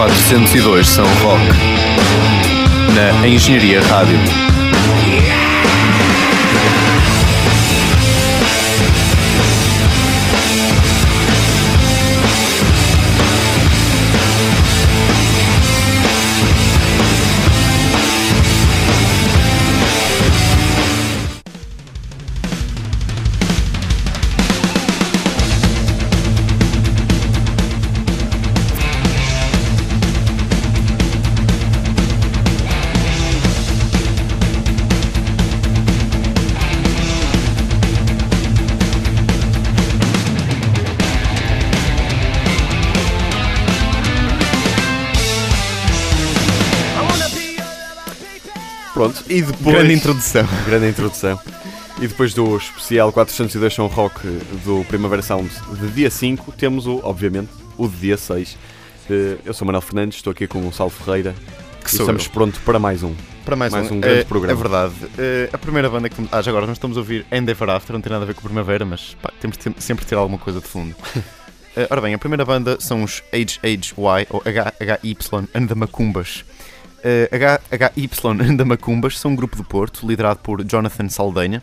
402 São Roque. Na Engenharia Rádio. E depois. Grande introdução. Grande introdução. E depois do especial 402 São Rock do Primavera Sound de dia 5, temos o, obviamente, o de dia 6. Eh, Eu sou Manuel Fernandes, estou aqui com o Gonçalo Ferreira Que e estamos prontos para mais um. Para mais, mais um, um grande é, programa. É verdade. Eh, a primeira banda que. Ah, já agora nós estamos a ouvir Endeavor After, não tem nada a ver com Primavera, mas pá, temos de sempre de ter alguma coisa de fundo. Eh, ora bem, a primeira banda são os HHY, ou HHY and the Macumbas. Eh, HHY and the Macumbas são um grupo do Porto, liderado por Jonathan Saldanha,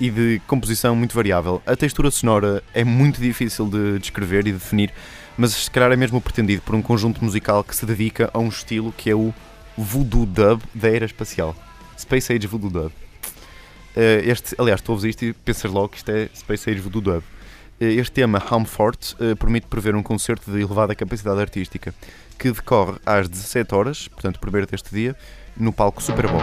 e de composição muito variável. A textura sonora é muito difícil de descrever e definir, mas se calhar é mesmo pretendido por um conjunto musical que se dedica a um estilo que é o Voodoo Dub da era espacial. Space Age Voodoo Dub. Eh, este, aliás, tu ouves isto e pensas logo que isto é Space Age Voodoo Dub. Eh, Este tema, Home Fort, eh, permite prever um concerto de elevada capacidade artística que decorre às 17 horas, portanto, primeiro deste dia, no palco Superboc.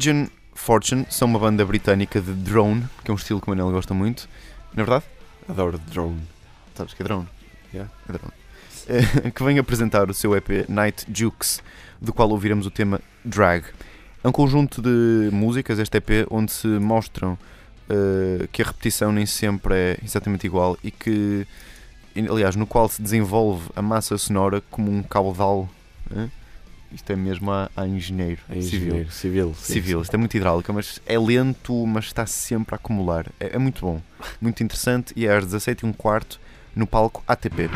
Vision Fortune são uma banda britânica de drone, que é um estilo que o Manel gosta muito. Na verdade, Adoro drone. sabes que é drone? Yeah. É drone. Eh, que vem apresentar o seu EP Night Jukes, do qual ouviremos o tema Drag. É um conjunto de músicas, este EP, onde se mostram eh, que a repetição nem sempre é exatamente igual e que, aliás, no qual se desenvolve a massa sonora como um caudal. eh? Isto é mesmo a, a engenheiro, É civil. engenheiro, Civil. sim, Civil, sim. isto é muito hidráulica, mas é lento, mas está sempre a acumular. É, é muito bom, muito interessante e é às 17 e um quarto no palco ATP.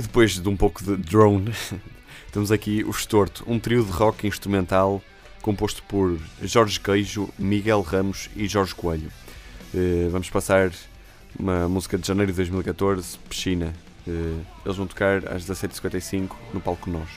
Depois de um pouco de drone, temos aqui o Estorto, um trio de rock instrumental composto por Jorge Queijo, Miguel Ramos e Jorge Coelho. Uh, vamos passar uma música de janeiro de 2014, Piscina. Uh, eles vão tocar às 17h55 no palco Nós.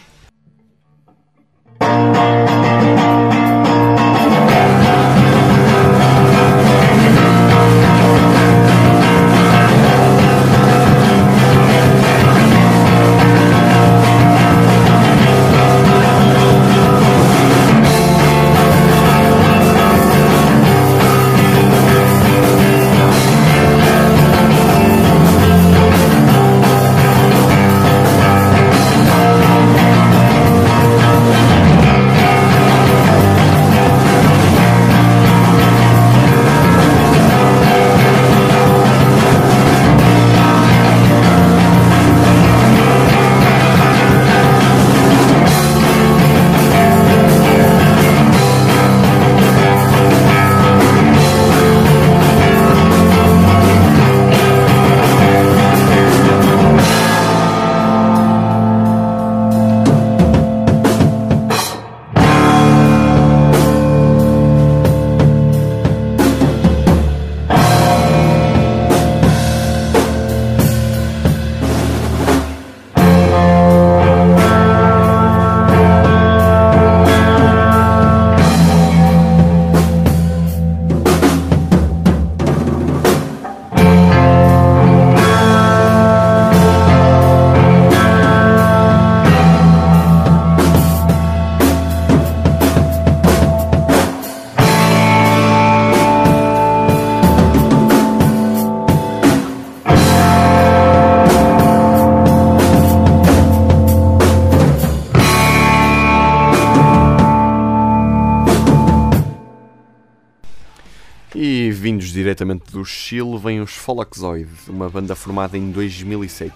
Diretamente do Chile, vem os Folaxoid, uma banda formada em 2007.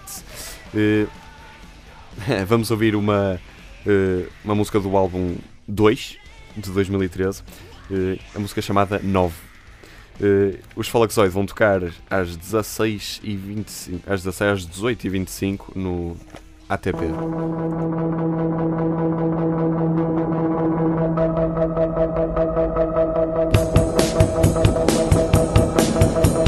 Uh, eh, vamos ouvir uma, uh, uma música do álbum 2, de 2013, uh, eh, a música chamada 9. os Folaxoid vão tocar às 16 e 25, às 16 às 18 e 25 no ATP. Thank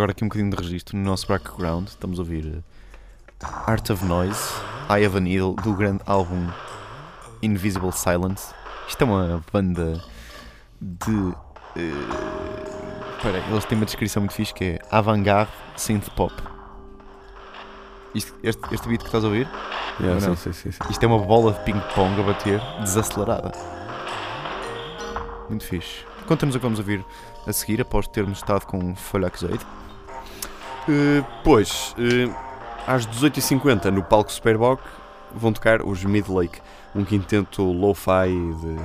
agora aqui um bocadinho de registro no nosso background. Estamos a ouvir eh, Art of Noise, Eye of a Needle, do grande álbum Invisible Silence. Isto é uma banda de. aí, eles têm uma descrição muito fixe que é avant-garde synth pop. Isto- este, este beat que estás a ouvir, Yeah, Não. sim, sim, sim, isto é uma bola de ping-pong a bater desacelerada. Muito fixe. Conta-nos o que vamos ouvir a seguir, após termos estado com Folhaxoid. Eh, pois, eh, às 18h50 no palco Superboc vão tocar os Midlake, um quinteto lo-fi de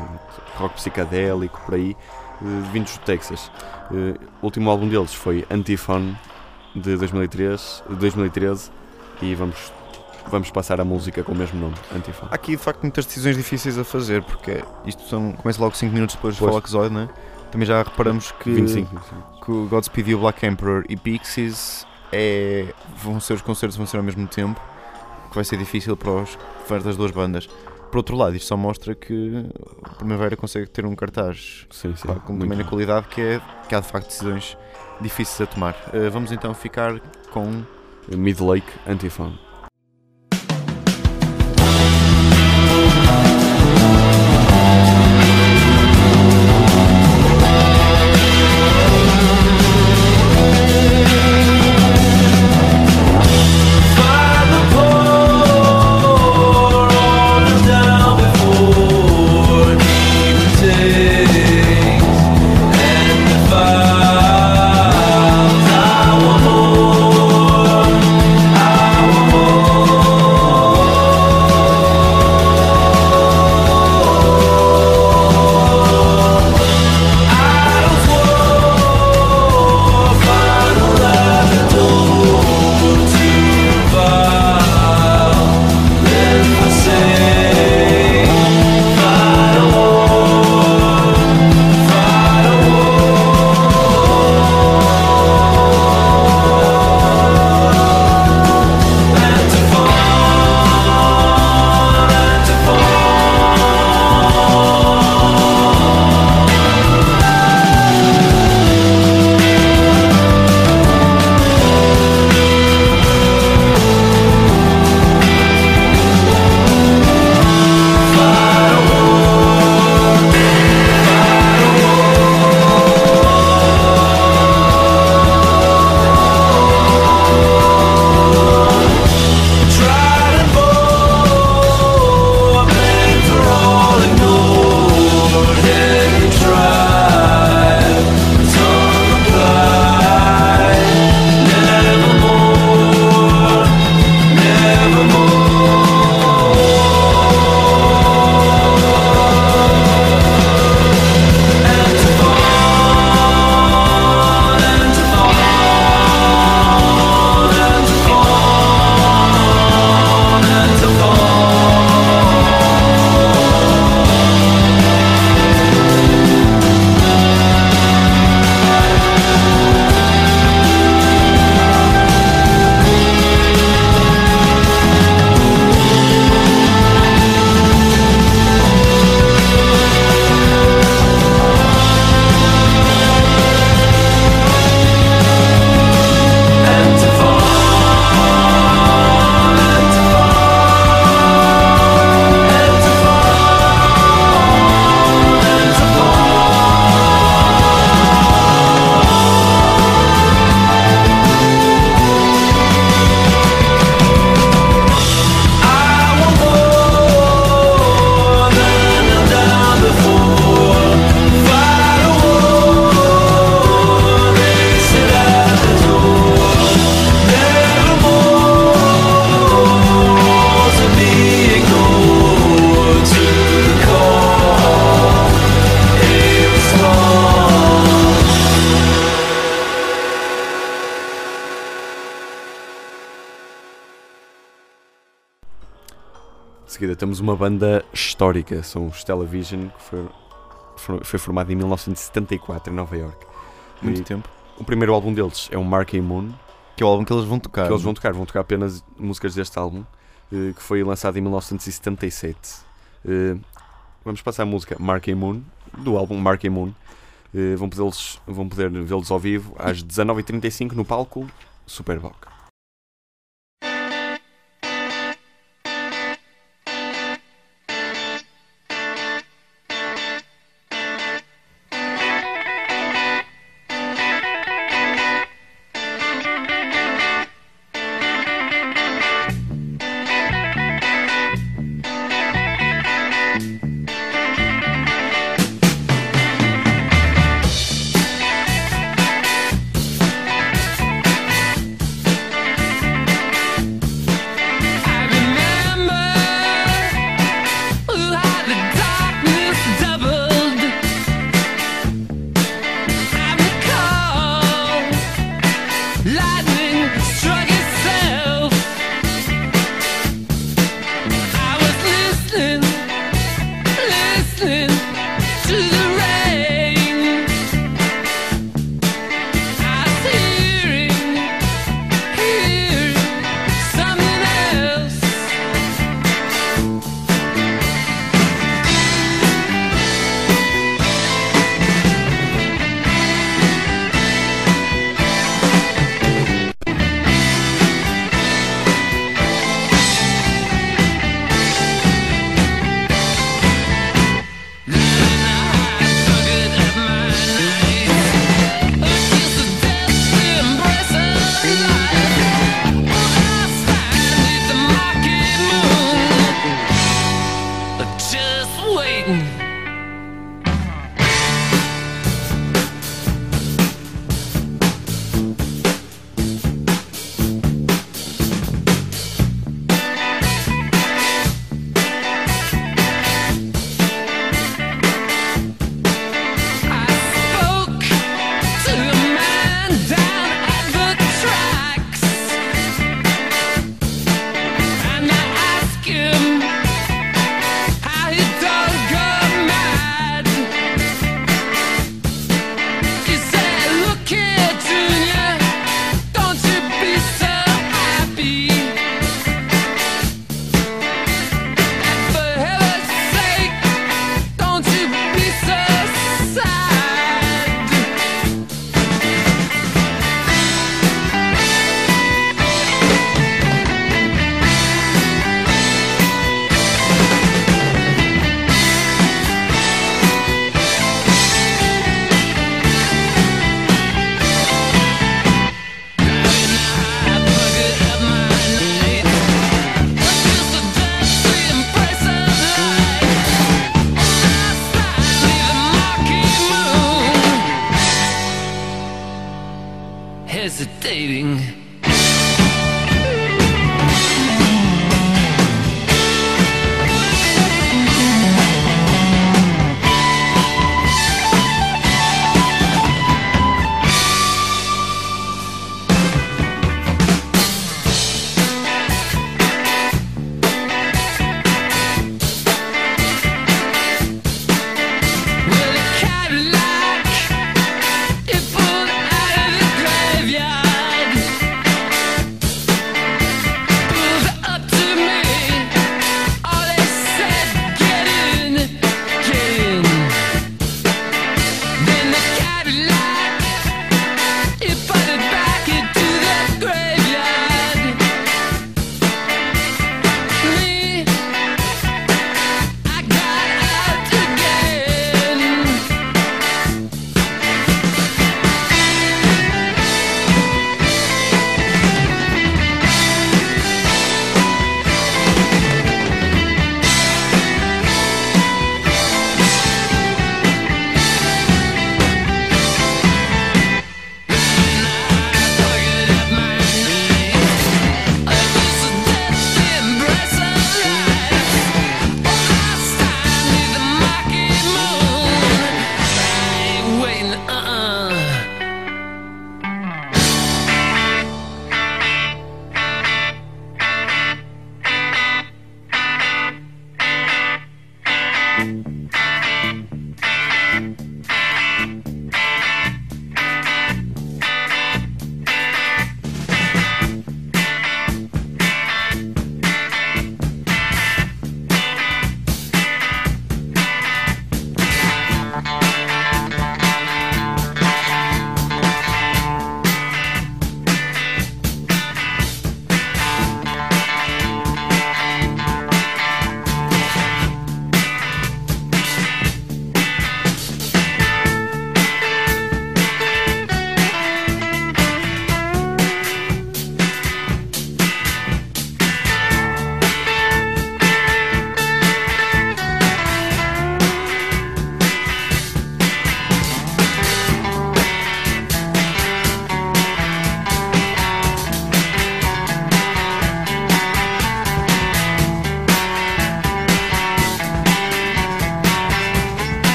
rock psicadélico por aí, eh, vindos do Texas. O último álbum deles foi Antiphon de 2003, 2013 e vamos, vamos passar a música com o mesmo nome, Antiphon. Há aqui de facto muitas decisões difíceis a fazer, porque isto são, começa logo 5 minutos depois do Pois. Folhaxoid, né? Também já reparamos que, 25, 25. que o Godspeed You Black Emperor e Pixies é, vão ser os concertos vão ser ao mesmo tempo, que vai ser difícil para os fãs das duas bandas. Por outro lado, isto só mostra que a Primavera consegue ter um cartaz Sim, sim. pá, com bom. qualidade que, é, que há de facto decisões difíceis a tomar. Eh, vamos então ficar com Midlake, Antiphon. Temos uma banda histórica, são os Television, que foi, foi, em 1974 em Nova York. muito E tempo. O primeiro álbum deles é o Marquee Moon, Que é o álbum que eles vão tocar. que eles vão tocar, vão tocar apenas músicas deste álbum, eh, que foi lançado em 1977. Eh, Vamos passar a música Marquee Moon, do álbum Marquee Moon, Eh, vão poder, vão poder vê-los ao vivo às 19h35 no palco Superboc.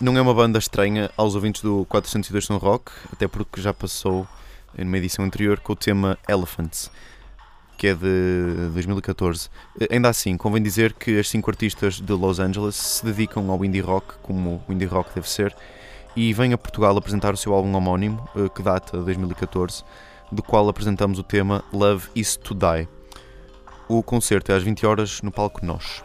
Não é uma banda estranha aos ouvintes do 402 Som Rock, até porque já passou numa edição anterior com o tema Elephants, que é de 2014. Eh, Ainda assim, convém dizer que as cinco artistas de Los Angeles se dedicam ao indie rock, como o indie rock deve ser, e vêm a Portugal apresentar o seu álbum homónimo, eh, que data de 2014, do qual apresentamos o tema Love Is To Die. O concerto é às 20 horas no palco Nós.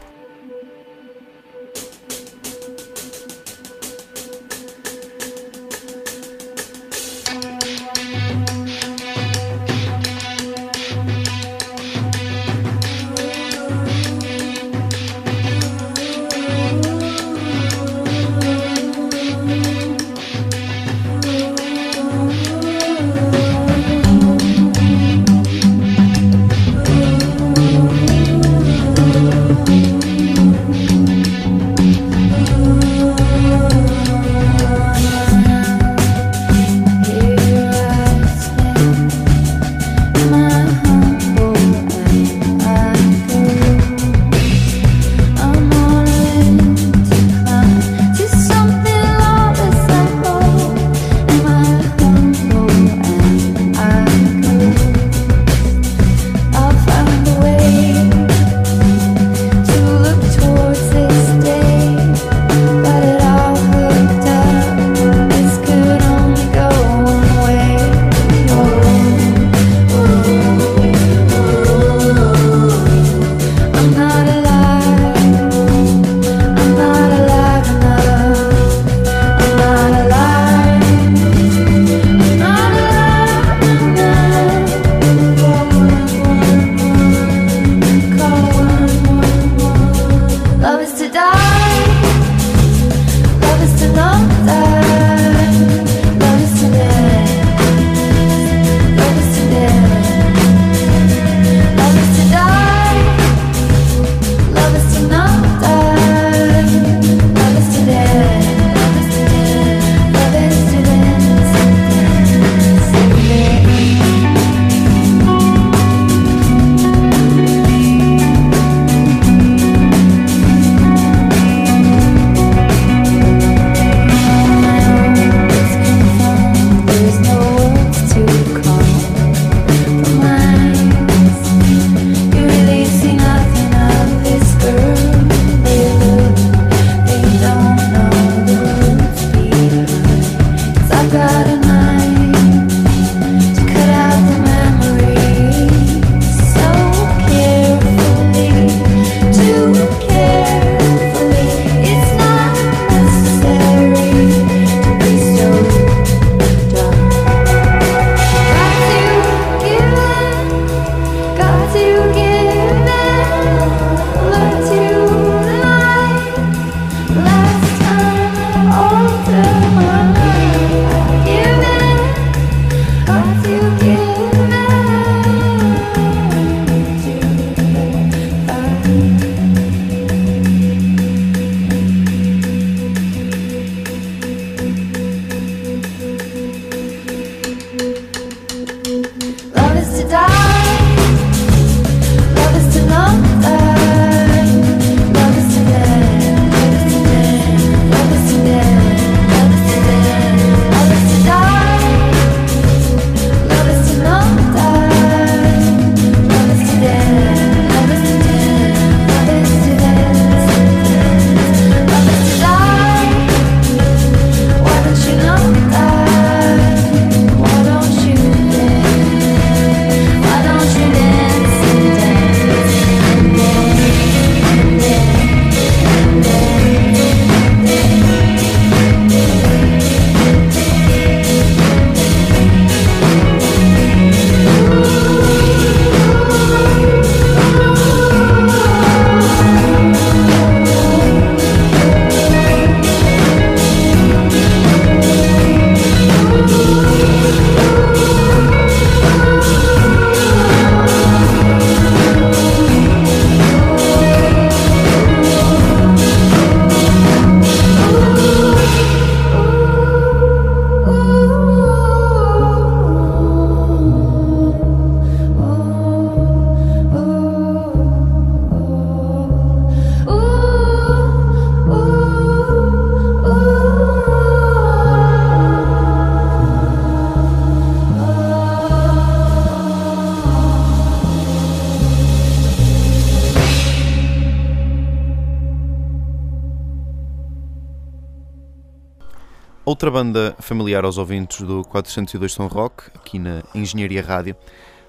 Outra banda familiar aos ouvintes do 402 Som Rock, aqui na Engenharia Rádio,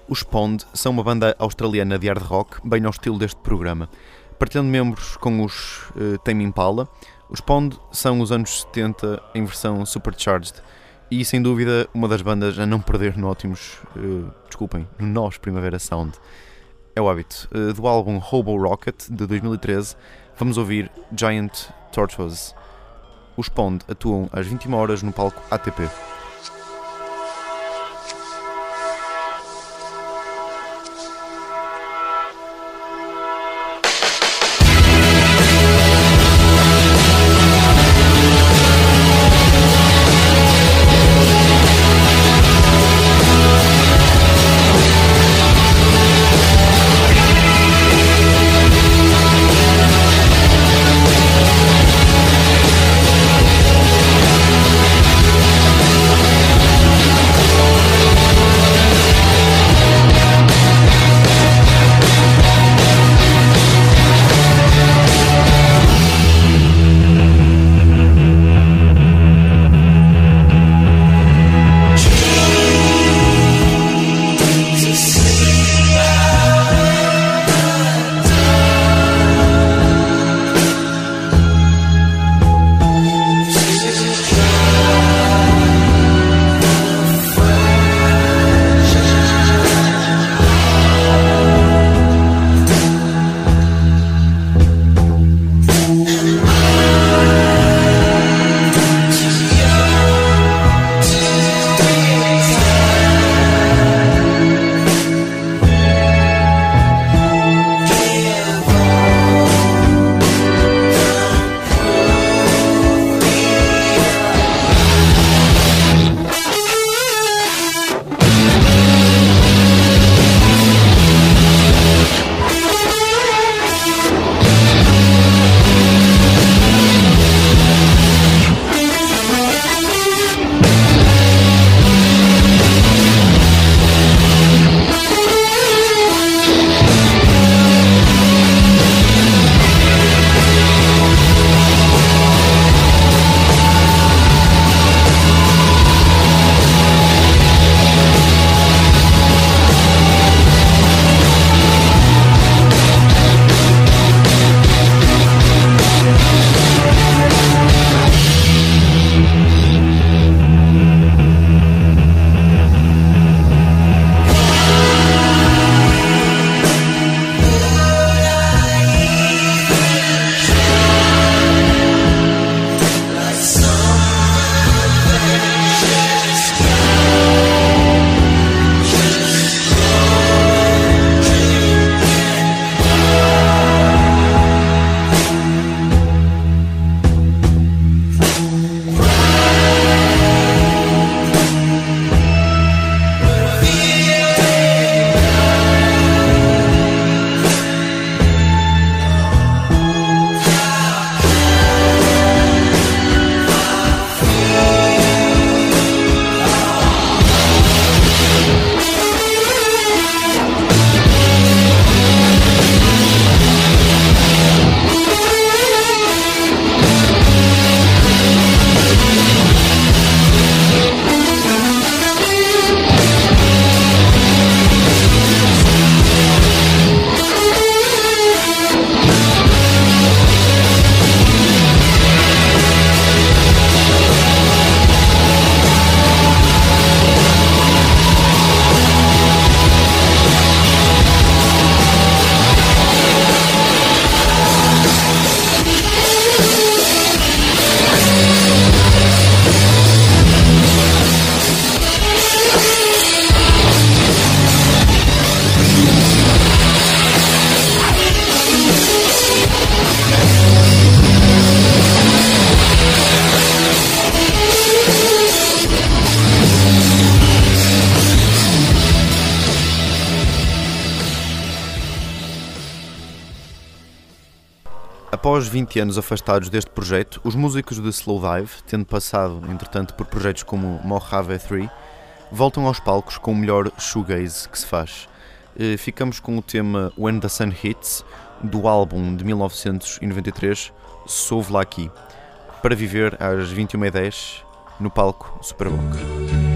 os Pond são uma banda australiana de hard rock, bem ao estilo deste programa. Partilhando membros com os uh, Tame Impala, os Pond são os anos 70 em versão supercharged e sem dúvida uma das bandas a não perder no ótimos, uh, desculpem, no Nós Primavera Sound. É o hábito. Uh, do álbum Hobo Rocket de 2013, vamos ouvir Giant Tortoise. Os Pond atuam às 21 horas no palco ATP. Após 20 anos afastados deste projeto, os músicos de Slowdive, tendo passado, entretanto, por projetos como Mojave 3, voltam aos palcos com o melhor shoegaze que se faz. Eh, Ficamos com o tema When the Sun Hits, do álbum de 1993, Sou Aqui. Para viver às 21h10, no palco Superboc.